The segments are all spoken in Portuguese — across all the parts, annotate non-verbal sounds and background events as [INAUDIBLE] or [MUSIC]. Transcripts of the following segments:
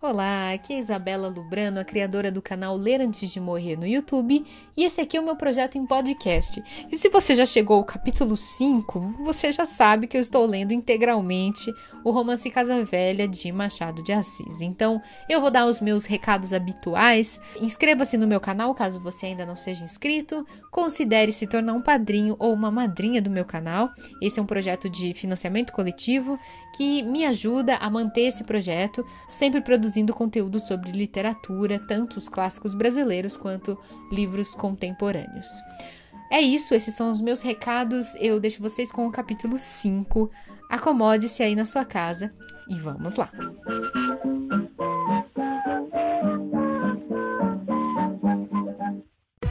Olá, aqui é Isabela Lubrano, a criadora do canal Ler Antes de Morrer no YouTube, e esse aqui é o meu projeto em podcast. E se você já chegou ao capítulo 5, você já sabe que eu estou lendo integralmente o romance Casa Velha de Machado de Assis. Então, eu vou dar os meus recados habituais. Inscreva-se no meu canal caso você ainda não seja inscrito. Considere se tornar um padrinho ou uma madrinha do meu canal. Esse é um projeto de financiamento coletivo que me ajuda a manter esse projeto, sempre produzindo conteúdo sobre literatura, tanto os clássicos brasileiros quanto livros contemporâneos. É isso, esses são os meus recados. Eu deixo vocês com o capítulo 5. Acomode-se aí na sua casa e vamos lá.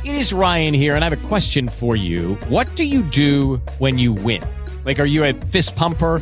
It is Ryan here, and I have a question for you. What do you do when you win? Like, are you a fist pumper?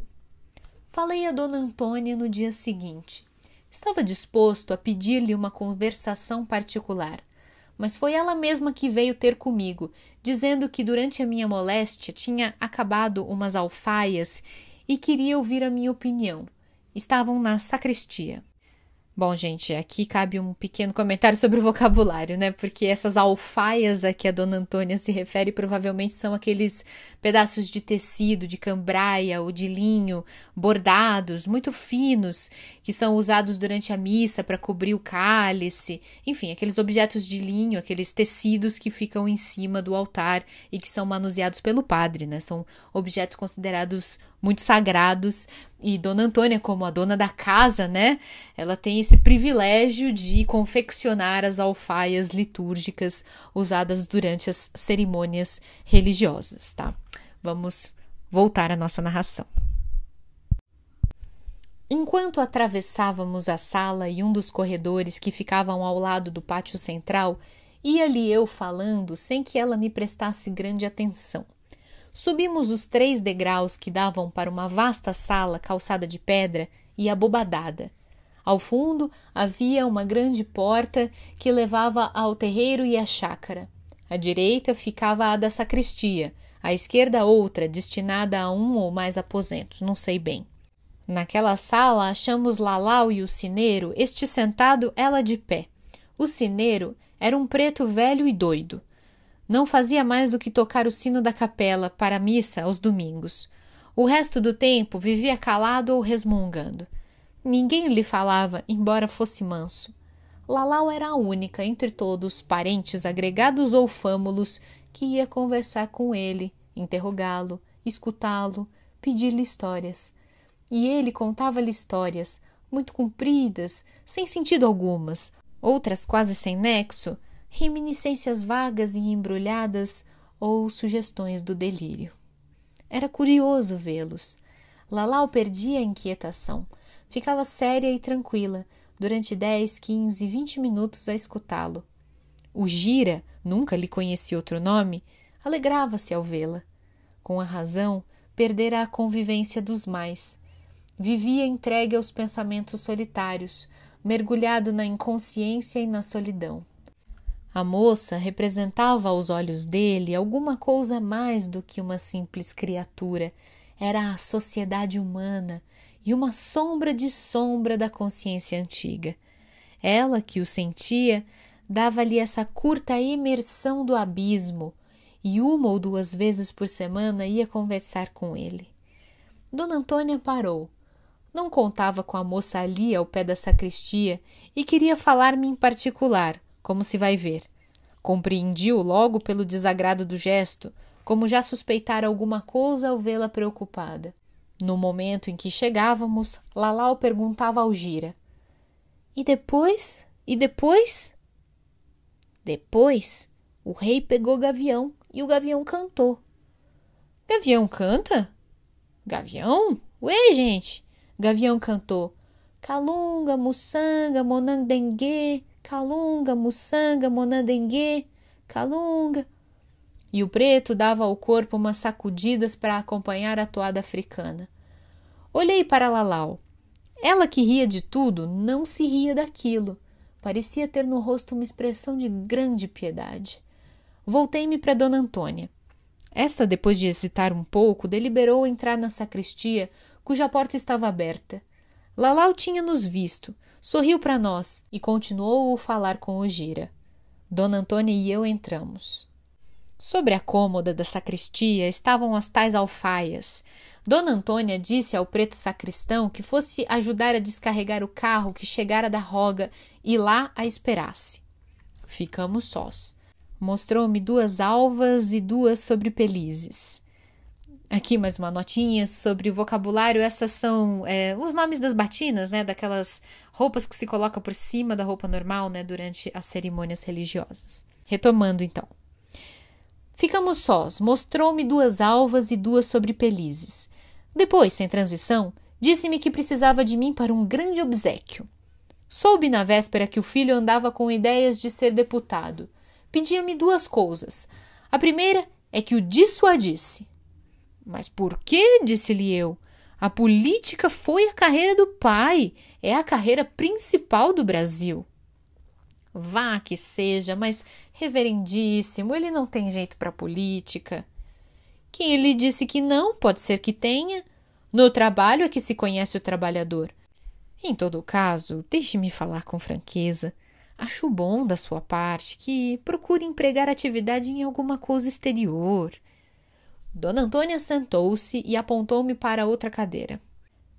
Falei a Dona Antônia no dia seguinte. Estava disposto a pedir-lhe uma conversação particular, mas foi ela mesma que veio ter comigo, dizendo que durante a minha moléstia tinha acabado umas alfaias e queria ouvir a minha opinião. Estavam na sacristia. Bom, gente, aqui cabe um pequeno comentário sobre o vocabulário, né? Porque essas alfaias a que a dona Antônia se refere provavelmente são aqueles pedaços de tecido, de cambraia ou de linho, bordados, muito finos, que são usados durante a missa para cobrir o cálice. Enfim, aqueles objetos de linho, aqueles tecidos que ficam em cima do altar e que são manuseados pelo padre, né? São objetos considerados muito sagrados. E Dona Antônia, como a dona da casa, né? Ela tem esse privilégio de confeccionar as alfaias litúrgicas usadas durante as cerimônias religiosas, tá? Vamos voltar à nossa narração. Enquanto atravessávamos a sala e um dos corredores que ficavam ao lado do pátio central, ia-lhe eu falando sem que ela me prestasse grande atenção. Subimos os três degraus que davam para uma vasta sala calçada de pedra e abobadada. Ao fundo havia uma grande porta que levava ao terreiro e à chácara. À direita ficava a da sacristia, à esquerda outra, destinada a um ou mais aposentos, não sei bem. Naquela sala achamos Lalau e o sineiro, este sentado, ela de pé. O sineiro era um preto velho e doido. Não fazia mais do que tocar o sino da capela para a missa aos domingos. O resto do tempo vivia calado ou resmungando. Ninguém lhe falava, embora fosse manso. Lalau era a única entre todos, parentes agregados ou fâmulos, que ia conversar com ele, interrogá-lo, escutá-lo, pedir-lhe histórias. E ele contava-lhe histórias, muito compridas, sem sentido algumas, outras quase sem nexo, reminiscências vagas e embrulhadas ou sugestões do delírio. Era curioso vê-los. Lalau perdia a inquietação. Ficava séria e tranquila durante dez, quinze, vinte minutos a escutá-lo. O Gira, nunca lhe conheci outro nome, alegrava-se ao vê-la. Com a razão, perdera a convivência dos mais. Vivia entregue aos pensamentos solitários, mergulhado na inconsciência e na solidão. A moça representava aos olhos dele alguma coisa mais do que uma simples criatura. Era a sociedade humana e uma sombra de sombra da consciência antiga. Ela, que o sentia, dava-lhe essa curta imersão do abismo, e uma ou duas vezes por semana ia conversar com ele. Dona Antônia parou. Não contava com a moça ali ao pé da sacristia e queria falar-me em particular, como se vai ver. Compreendi-o logo pelo desagrado do gesto, como já suspeitara alguma coisa ao vê-la preocupada. No momento em que chegávamos, Lalau perguntava ao Gira: E depois? E depois? Depois, o rei pegou Gavião e o Gavião cantou. Gavião canta? Gavião? Ué, gente! Gavião cantou. Calunga, mussanga, monandengue, calunga, mussanga, monandengue, calunga. E o preto dava ao corpo umas sacudidas para acompanhar a toada africana. Olhei para Lalau. Ela que ria de tudo, não se ria daquilo. Parecia ter no rosto uma expressão de grande piedade. Voltei-me para Dona Antônia. Esta, depois de hesitar um pouco, deliberou entrar na sacristia, cuja porta estava aberta. Lalau tinha nos visto, sorriu para nós e continuou a falar com o Gira. Dona Antônia e eu entramos. Sobre a cômoda da sacristia estavam as tais alfaias. Dona Antônia disse ao preto sacristão que fosse ajudar a descarregar o carro que chegara da roga e lá a esperasse. Ficamos sós. Mostrou-me duas alvas e duas sobrepelizes. Aqui mais uma notinha sobre o vocabulário. Essas são é, os nomes das batinas, né? Daquelas roupas que se coloca por cima da roupa normal, né? Durante as cerimônias religiosas. Retomando, então. Ficamos sós. Mostrou-me duas alvas e duas sobrepelizes. Depois, sem transição, disse-me que precisava de mim para um grande obsequio. Soube na véspera que o filho andava com ideias de ser deputado pedia-me duas coisas. A primeira é que o dissuadisse. Mas por que? disse-lhe eu. A política foi a carreira do pai, é a carreira principal do Brasil. Vá que seja, mas reverendíssimo, ele não tem jeito para política. Quem lhe disse que não, pode ser que tenha. No trabalho é que se conhece o trabalhador. Em todo caso, deixe-me falar com franqueza. Acho bom da sua parte que procure empregar atividade em alguma coisa exterior. Dona Antônia sentou-se e apontou-me para outra cadeira.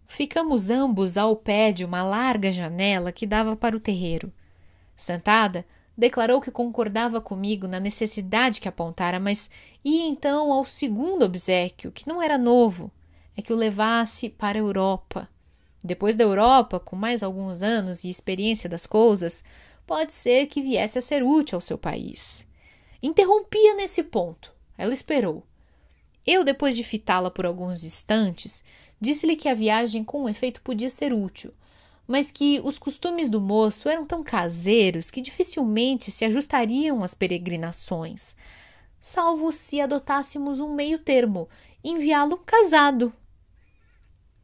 Ficamos ambos ao pé de uma larga janela que dava para o terreiro. Sentada, declarou que concordava comigo na necessidade que apontara, mas ia então ao segundo obsequio, que não era novo, é que o levasse para a Europa. Depois da Europa, com mais alguns anos e experiência das coisas, pode ser que viesse a ser útil ao seu país. Interrompia nesse ponto. Ela esperou. Eu, depois de fitá-la por alguns instantes, disse-lhe que a viagem com efeito podia ser útil, mas que os costumes do moço eram tão caseiros que dificilmente se ajustariam às peregrinações, salvo se adotássemos um meio termo, enviá-lo casado.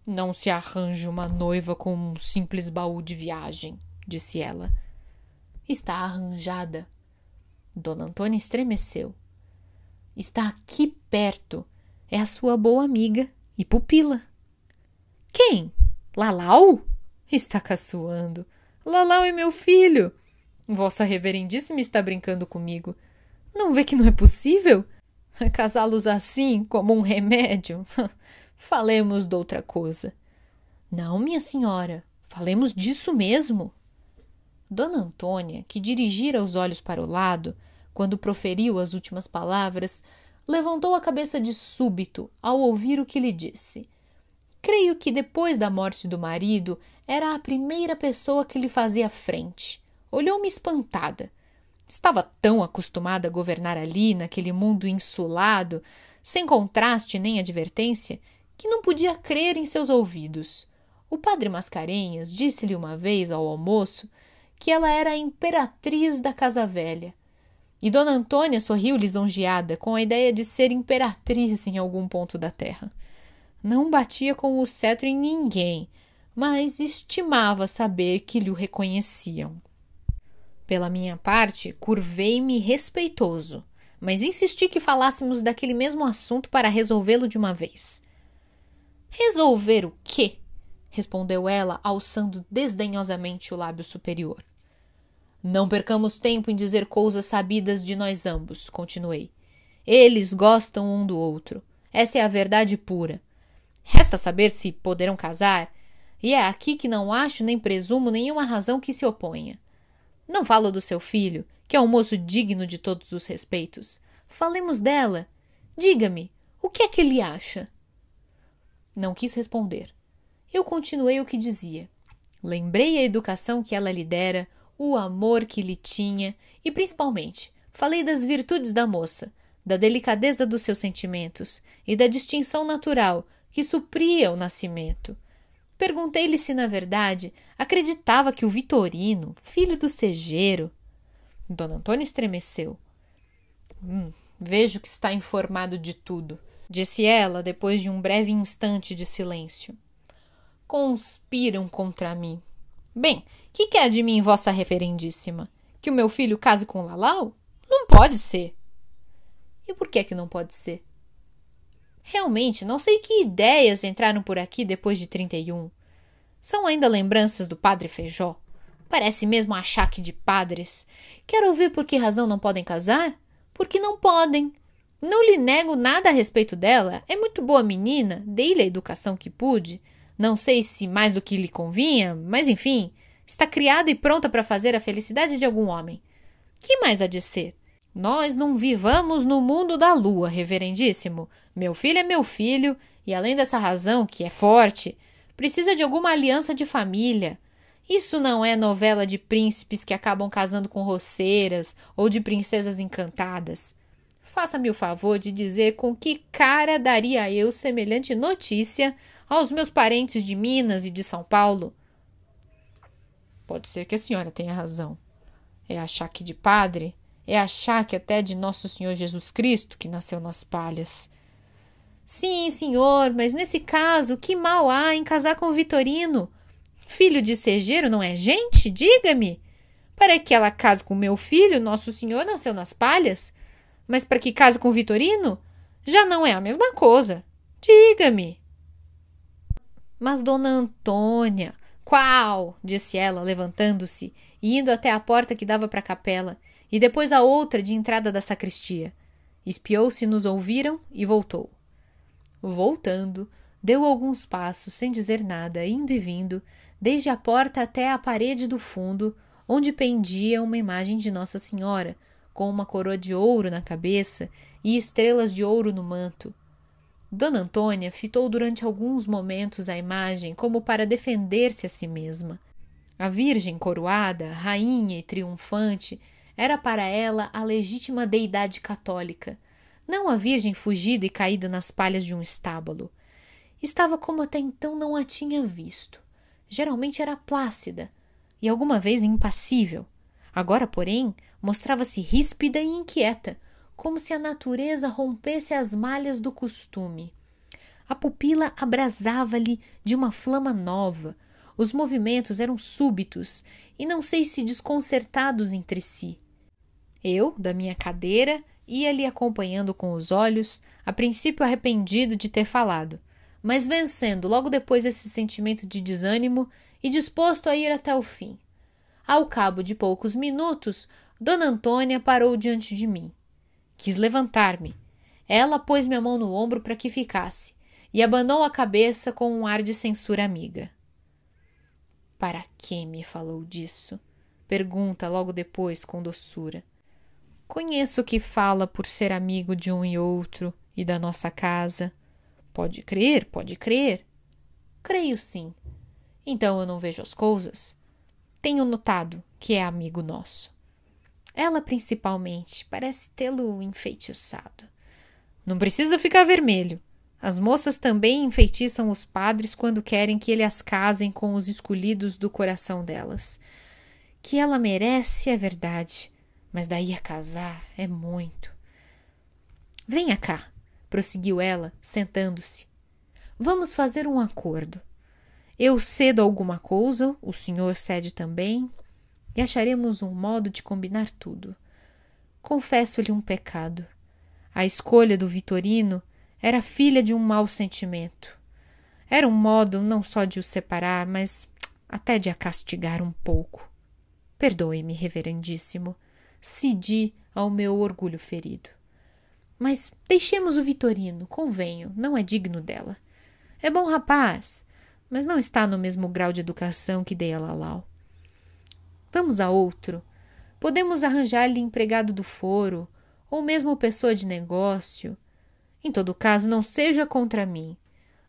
Não se arranja uma noiva com um simples baú de viagem, disse ela. Está arranjada. Dona Antônia estremeceu. Está aqui perto. É a sua boa amiga e pupila. Quem? Lalau? Está caçoando. Lalau é meu filho. Vossa Reverendíssima está brincando comigo. Não vê que não é possível? [LAUGHS] Casá-los assim, como um remédio? [LAUGHS] Falemos de outra coisa. Não, minha senhora, falemos disso mesmo. Dona Antônia, que dirigira os olhos para o lado, quando proferiu as últimas palavras, levantou a cabeça de súbito ao ouvir o que lhe disse. Creio que depois da morte do marido era a primeira pessoa que lhe fazia frente. Olhou-me espantada. Estava tão acostumada a governar ali, naquele mundo insulado, sem contraste nem advertência, que não podia crer em seus ouvidos. O padre Mascarenhas disse-lhe uma vez ao almoço que ela era a imperatriz da Casa Velha. E Dona Antônia sorriu lisonjeada com a ideia de ser imperatriz em algum ponto da terra. Não batia com o cetro em ninguém, mas estimava saber que lhe o reconheciam. Pela minha parte, curvei-me respeitoso, mas insisti que falássemos daquele mesmo assunto para resolvê-lo de uma vez. Resolver o quê? respondeu ela, alçando desdenhosamente o lábio superior. Não percamos tempo em dizer coisas sabidas de nós ambos, continuei. Eles gostam um do outro. Essa é a verdade pura. Resta saber se poderão casar, e é aqui que não acho nem presumo nenhuma razão que se oponha. Não falo do seu filho, que é um moço digno de todos os respeitos. Falemos dela. Diga-me, o que é que ele acha? Não quis responder. Eu continuei o que dizia. Lembrei a educação que ela lhe dera, o amor que lhe tinha e, principalmente, falei das virtudes da moça, da delicadeza dos seus sentimentos e da distinção natural que supria o nascimento. Perguntei-lhe se, na verdade, acreditava que o Vitorino, filho do Segeiro. Dona Antônia estremeceu. Hum, vejo que está informado de tudo, disse ela depois de um breve instante de silêncio. Conspiram contra mim. Bem, que quer de mim, vossa reverendíssima? Que o meu filho case com Lalau? Não pode ser. E por que é que não pode ser? Realmente, não sei que ideias entraram por aqui depois de 31. São ainda lembranças do padre Feijó. Parece mesmo achaque de padres. Quero ouvir por que razão não podem casar? Porque não podem. Não lhe nego nada a respeito dela. É muito boa menina, dei-lhe a educação que pude. Não sei se mais do que lhe convinha, mas enfim, está criada e pronta para fazer a felicidade de algum homem. Que mais há de ser? Nós não vivamos no mundo da lua, reverendíssimo. Meu filho é meu filho, e além dessa razão, que é forte, precisa de alguma aliança de família. Isso não é novela de príncipes que acabam casando com roceiras ou de princesas encantadas. Faça-me o favor de dizer com que cara daria eu semelhante notícia aos meus parentes de Minas e de São Paulo. Pode ser que a senhora tenha razão. É achar que de padre é achar que até de nosso Senhor Jesus Cristo, que nasceu nas palhas. Sim, senhor, mas nesse caso, que mal há em casar com o Vitorino? Filho de Segeiro não é gente? Diga-me. Para que ela case com meu filho, nosso senhor nasceu nas palhas. Mas para que case com o Vitorino? Já não é a mesma coisa. Diga-me. Mas, dona Antônia, qual? disse ela, levantando-se e indo até a porta que dava para a capela e depois a outra de entrada da sacristia. Espiou se nos ouviram e voltou. Voltando, deu alguns passos sem dizer nada, indo e vindo, desde a porta até a parede do fundo, onde pendia uma imagem de Nossa Senhora, com uma coroa de ouro na cabeça e estrelas de ouro no manto. Dona Antônia fitou durante alguns momentos a imagem como para defender-se a si mesma. A Virgem coroada, rainha e triunfante, era para ela a legítima deidade católica, não a virgem fugida e caída nas palhas de um estábulo. Estava como até então não a tinha visto. Geralmente era plácida e alguma vez impassível. Agora, porém, mostrava-se ríspida e inquieta, como se a natureza rompesse as malhas do costume. A pupila abrasava-lhe de uma flama nova. Os movimentos eram súbitos e não sei se desconcertados entre si. Eu, da minha cadeira, ia lhe acompanhando com os olhos, a princípio arrependido de ter falado, mas vencendo logo depois esse sentimento de desânimo e disposto a ir até o fim. Ao cabo de poucos minutos, Dona Antônia parou diante de mim. Quis levantar-me. Ela pôs minha mão no ombro para que ficasse e abanou a cabeça com um ar de censura amiga. Para que me falou disso? Pergunta logo depois com doçura. Conheço que fala por ser amigo de um e outro e da nossa casa. Pode crer, pode crer. Creio sim. Então eu não vejo as coisas. Tenho notado que é amigo nosso. Ela, principalmente, parece tê-lo enfeitiçado. Não precisa ficar vermelho. As moças também enfeitiçam os padres quando querem que ele as casem com os escolhidos do coração delas. Que ela merece é verdade mas daí a casar é muito. Venha cá, prosseguiu ela, sentando-se. Vamos fazer um acordo. Eu cedo alguma coisa, o senhor cede também. E acharemos um modo de combinar tudo. Confesso-lhe um pecado. A escolha do Vitorino era filha de um mau sentimento. Era um modo não só de o separar, mas até de a castigar um pouco. Perdoe-me, reverendíssimo. Cedi ao meu orgulho ferido. Mas deixemos o Vitorino, convenho, não é digno dela. É bom rapaz, mas não está no mesmo grau de educação que dei a Lalau. Vamos a outro. Podemos arranjar-lhe empregado do foro, ou mesmo pessoa de negócio. Em todo caso, não seja contra mim.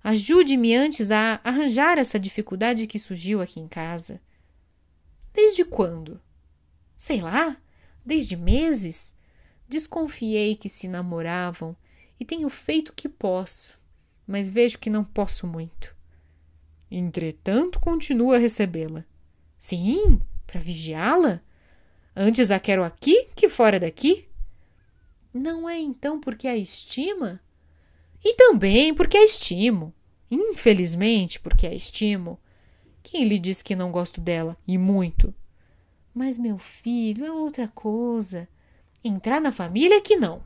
Ajude-me antes a arranjar essa dificuldade que surgiu aqui em casa. Desde quando? Sei lá, desde meses. Desconfiei que se namoravam e tenho feito o que posso, mas vejo que não posso muito. Entretanto, continuo a recebê-la. Sim, para vigiá-la? Antes a quero aqui que fora daqui. Não é então porque a estima? E também porque a estimo. Infelizmente, porque a estimo. Quem lhe diz que não gosto dela? E muito. Mas, meu filho, é outra coisa. Entrar na família é que não.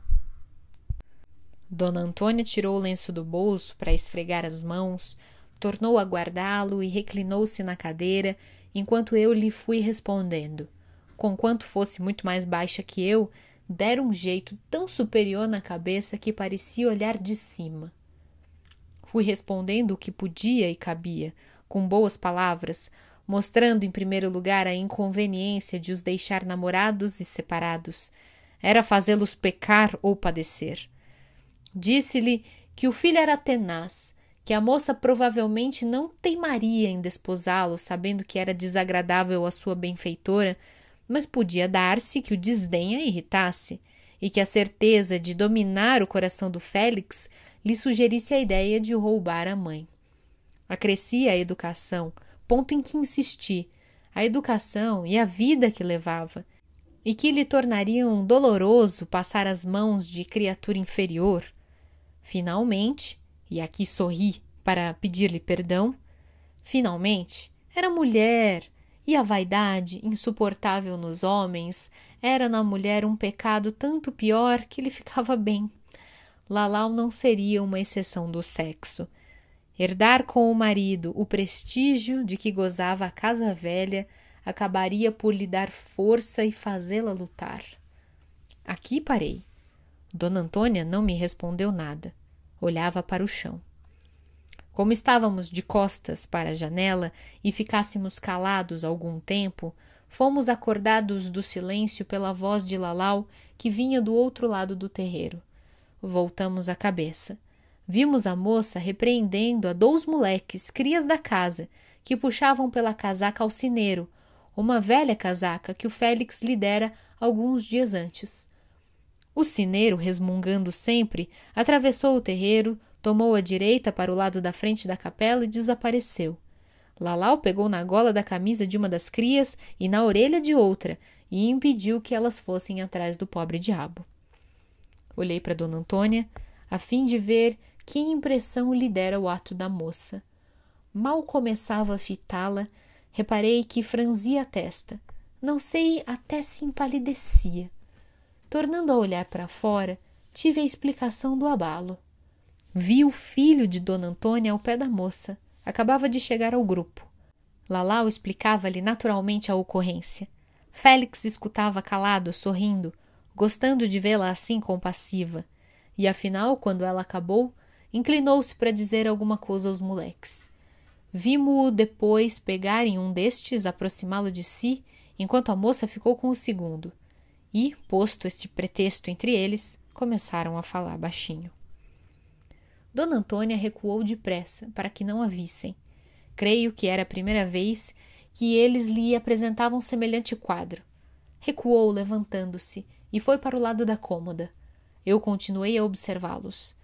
Dona Antônia tirou o lenço do bolso para esfregar as mãos, tornou a guardá-lo e reclinou-se na cadeira enquanto eu lhe fui respondendo. Conquanto fosse muito mais baixa que eu, dera um jeito tão superior na cabeça que parecia olhar de cima. Fui respondendo o que podia e cabia, com boas palavras, mostrando em primeiro lugar a inconveniência de os deixar namorados e separados. Era fazê-los pecar ou padecer. Disse-lhe que o filho era tenaz, que a moça provavelmente não teimaria em desposá-lo, sabendo que era desagradável à sua benfeitora, mas podia dar-se que o desdém a irritasse, e que a certeza de dominar o coração do Félix lhe sugerisse a ideia de roubar a mãe. Acrescia a educação, ponto em que insisti, a educação e a vida que levava, e que lhe tornariam doloroso passar as mãos de criatura inferior. Finalmente, e aqui sorri para pedir-lhe perdão, finalmente era mulher, e a vaidade, insuportável nos homens, era na mulher um pecado tanto pior que lhe ficava bem. Lalau não seria uma exceção do sexo. Herdar com o marido o prestígio de que gozava a casa velha acabaria por lhe dar força e fazê-la lutar. Aqui parei. Dona Antônia não me respondeu nada. Olhava para o chão. Como estávamos de costas para a janela e ficássemos calados algum tempo, fomos acordados do silêncio pela voz de Lalau que vinha do outro lado do terreiro. Voltamos a cabeça. Vimos a moça repreendendo a dois moleques, crias da casa, que puxavam pela casaca ao cineiro, uma velha casaca que o Félix lhe dera alguns dias antes. O cineiro, resmungando sempre, atravessou o terreiro, Tomou a direita para o lado da frente da capela e desapareceu. Lalau pegou na gola da camisa de uma das crias e na orelha de outra e impediu que elas fossem atrás do pobre diabo. Olhei para Dona Antônia, a fim de ver que impressão lhe dera o ato da moça. Mal começava a fitá-la, reparei que franzia a testa. Não sei até se empalidecia. Tornando a olhar para fora, tive a explicação do abalo. Vi o filho de Dona Antônia ao pé da moça. Acabava de chegar ao grupo. Lalau explicava-lhe naturalmente a ocorrência. Félix escutava calado, sorrindo, gostando de vê-la assim compassiva. E afinal, quando ela acabou, inclinou-se para dizer alguma coisa aos moleques. Vimo-o depois pegar em um destes, aproximá-lo de si, enquanto a moça ficou com o segundo. E, posto este pretexto entre eles, começaram a falar baixinho. Dona Antônia recuou depressa para que não a vissem. Creio que era a primeira vez que eles lhe apresentavam semelhante quadro. Recuou, levantando-se, e foi para o lado da cômoda. Eu continuei a observá-los.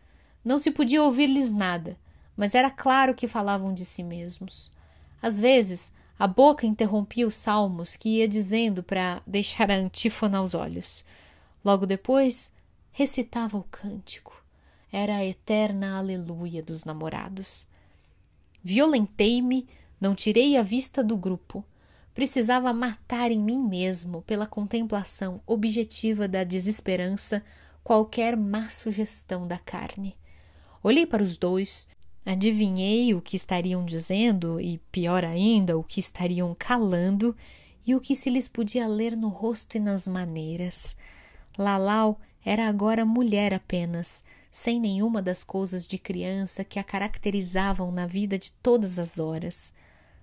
Não se podia ouvir-lhes nada, mas era claro que falavam de si mesmos. Às vezes, a boca interrompia os salmos que ia dizendo para deixar a antífona aos olhos. Logo depois, recitava o cântico era a eterna aleluia dos namorados. Violentei-me, não tirei a vista do grupo. precisava matar em mim mesmo, pela contemplação objetiva da desesperança, qualquer má sugestão da carne. Olhei para os dois, adivinhei o que estariam dizendo e, pior ainda, o que estariam calando e o que se lhes podia ler no rosto e nas maneiras. Lalau era agora mulher apenas, sem nenhuma das coisas de criança que a caracterizavam na vida de todas as horas.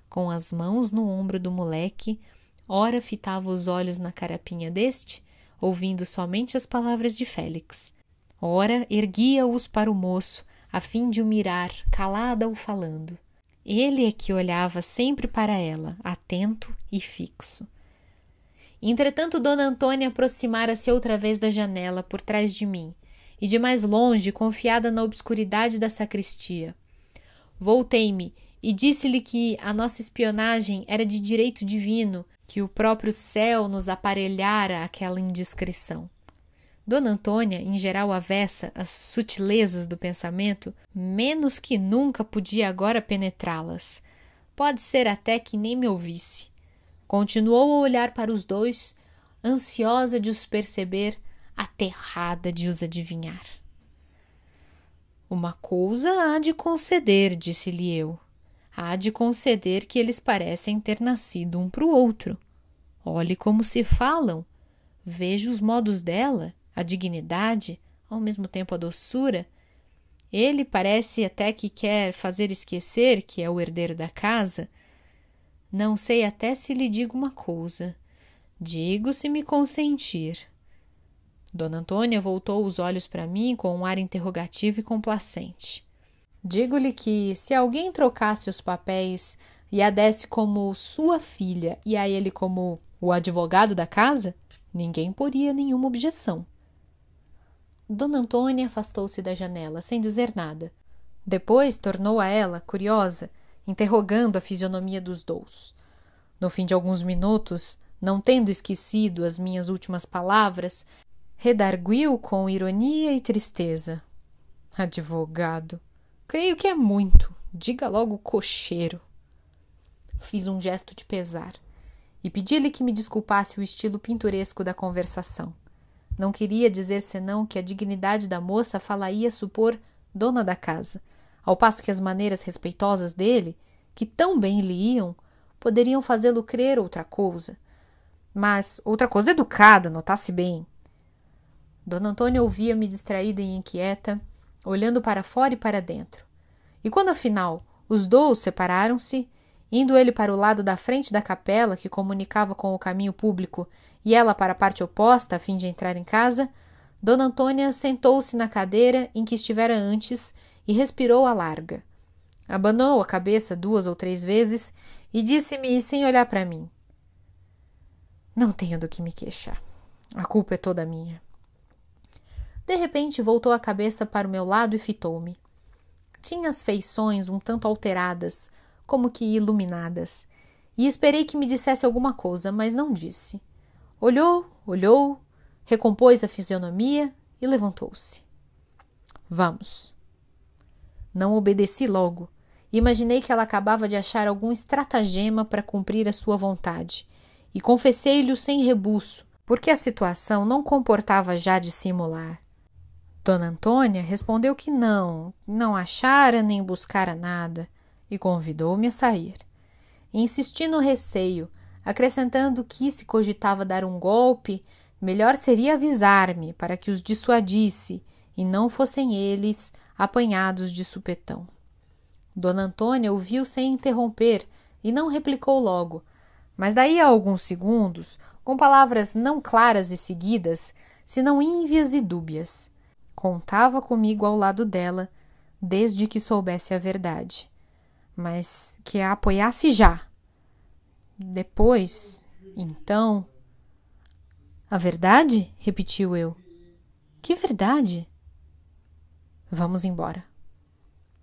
Com as mãos no ombro do moleque, ora fitava os olhos na carapinha deste, ouvindo somente as palavras de Félix. Ora erguia-os para o moço, a fim de o mirar, calada ou falando. Ele é que olhava sempre para ela, atento e fixo. Entretanto, Dona Antônia aproximara-se outra vez da janela por trás de mim, e de mais longe, confiada na obscuridade da sacristia. Voltei-me e disse-lhe que a nossa espionagem era de direito divino, que o próprio céu nos aparelhara aquela indiscrição. Dona Antônia, em geral avessa às sutilezas do pensamento, menos que nunca podia agora penetrá-las. Pode ser até que nem me ouvisse. Continuou a olhar para os dois, ansiosa de os perceber, aterrada de os adivinhar. Uma coisa há de conceder, disse-lhe eu. Há de conceder que eles parecem ter nascido um para o outro. Olhe como se falam. Veja os modos dela, a dignidade, ao mesmo tempo a doçura. Ele parece até que quer fazer esquecer que é o herdeiro da casa. Não sei até se lhe digo uma coisa. Digo se me consentir. Dona Antônia voltou os olhos para mim com um ar interrogativo e complacente. Digo-lhe que, se alguém trocasse os papéis e a desse como sua filha e a ele como o advogado da casa, ninguém poria nenhuma objeção. Dona Antônia afastou-se da janela, sem dizer nada. Depois tornou a ela, curiosa, interrogando a fisionomia dos dous. No fim de alguns minutos, não tendo esquecido as minhas últimas palavras, redarguiu com ironia e tristeza. Advogado. Creio que é muito. Diga logo cocheiro. Fiz um gesto de pesar e pedi-lhe que me desculpasse o estilo pinturesco da conversação. Não queria dizer senão que a dignidade da moça falaria supor dona da casa, ao passo que as maneiras respeitosas dele, que tão bem lhe iam, poderiam fazê-lo crer outra coisa. Mas outra coisa educada, notasse bem. Dona Antônia ouvia-me distraída e inquieta, olhando para fora e para dentro. E quando afinal os dois separaram-se, indo ele para o lado da frente da capela que comunicava com o caminho público e ela para a parte oposta a fim de entrar em casa, Dona Antônia sentou-se na cadeira em que estivera antes e respirou a larga. Abanou a cabeça duas ou três vezes e disse-me sem olhar para mim: Não tenho do que me queixar. A culpa é toda minha. De repente voltou a cabeça para o meu lado e fitou-me. Tinha as feições um tanto alteradas, como que iluminadas, e esperei que me dissesse alguma coisa, mas não disse. Olhou, olhou, recompôs a fisionomia e levantou-se. Vamos. Não obedeci logo. Imaginei que ela acabava de achar algum estratagema para cumprir a sua vontade, e confessei-lhe sem rebuço, porque a situação não comportava já dissimular. Dona Antônia respondeu que não, não achara nem buscara nada, e convidou-me a sair. Insisti no receio, acrescentando que, se cogitava dar um golpe, melhor seria avisar-me para que os dissuadisse e não fossem eles apanhados de supetão. Dona Antônia ouviu sem interromper e não replicou logo, mas daí a alguns segundos, com palavras não claras e seguidas, senão ínvias e dúbias. Contava comigo ao lado dela, desde que soubesse a verdade. Mas que a apoiasse já. Depois, então. A verdade? repetiu eu. Que verdade? Vamos embora.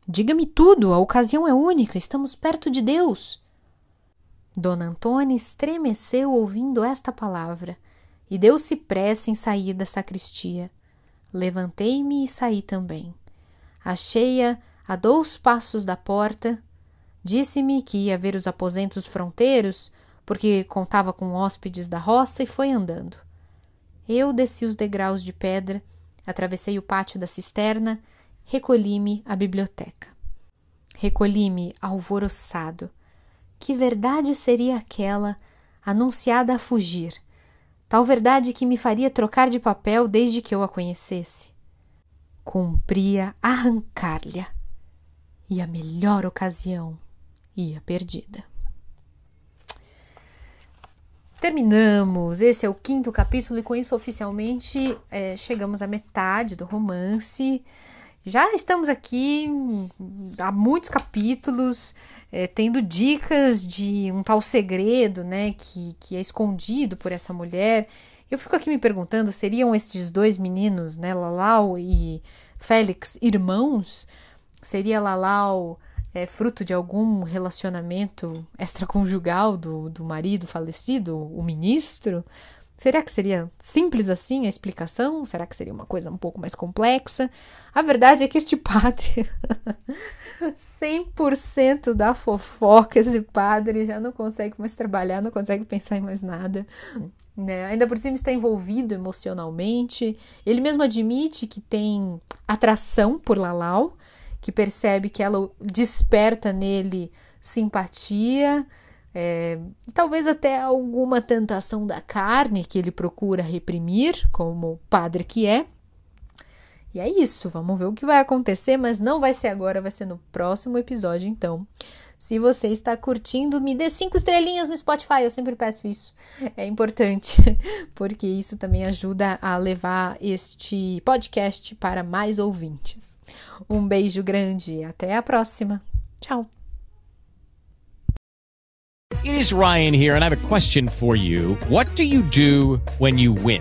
Diga-me tudo, a ocasião é única, estamos perto de Deus. Dona Antônia estremeceu ouvindo esta palavra e deu-se pressa em sair da sacristia. Levantei-me e saí também. Achei-a a dois passos da porta. Disse-me que ia ver os aposentos fronteiros, porque contava com hóspedes da roça e foi andando. Eu desci os degraus de pedra, atravessei o pátio da cisterna, recolhi-me à biblioteca. Recolhi-me alvoroçado. Que verdade seria aquela anunciada a fugir? Tal verdade que me faria trocar de papel desde que eu a conhecesse. Cumpria arrancar-lhe, e a melhor ocasião ia perdida. Terminamos. Esse é o quinto capítulo, e com isso, oficialmente, é, chegamos à metade do romance. Já estamos aqui há muitos capítulos, é, tendo dicas de um tal segredo, né, que, que é escondido por essa mulher. Eu fico aqui me perguntando, seriam esses dois meninos, né, Lalau e Félix, irmãos? Seria Lalau é, fruto de algum relacionamento extraconjugal do, do marido falecido, o ministro? Será que seria simples assim a explicação? Será que seria uma coisa um pouco mais complexa? A verdade é que este padre, [LAUGHS] 100% da fofoca, esse padre já não consegue mais trabalhar, não consegue pensar em mais nada. Né? Ainda por cima está envolvido emocionalmente. Ele mesmo admite que tem atração por Lalau, que percebe que ela desperta nele simpatia, é, e talvez até alguma tentação da carne que ele procura reprimir, como padre que é. E é isso, vamos ver o que vai acontecer, mas não vai ser agora, vai ser no próximo episódio, então. Se você está curtindo, me dê cinco estrelinhas no Spotify, eu sempre peço isso. É importante, [LAUGHS] porque isso também ajuda a levar este podcast para mais ouvintes. Um beijo grande até a próxima. Tchau. It is Ryan here and I have a question for you. What do you do when you win?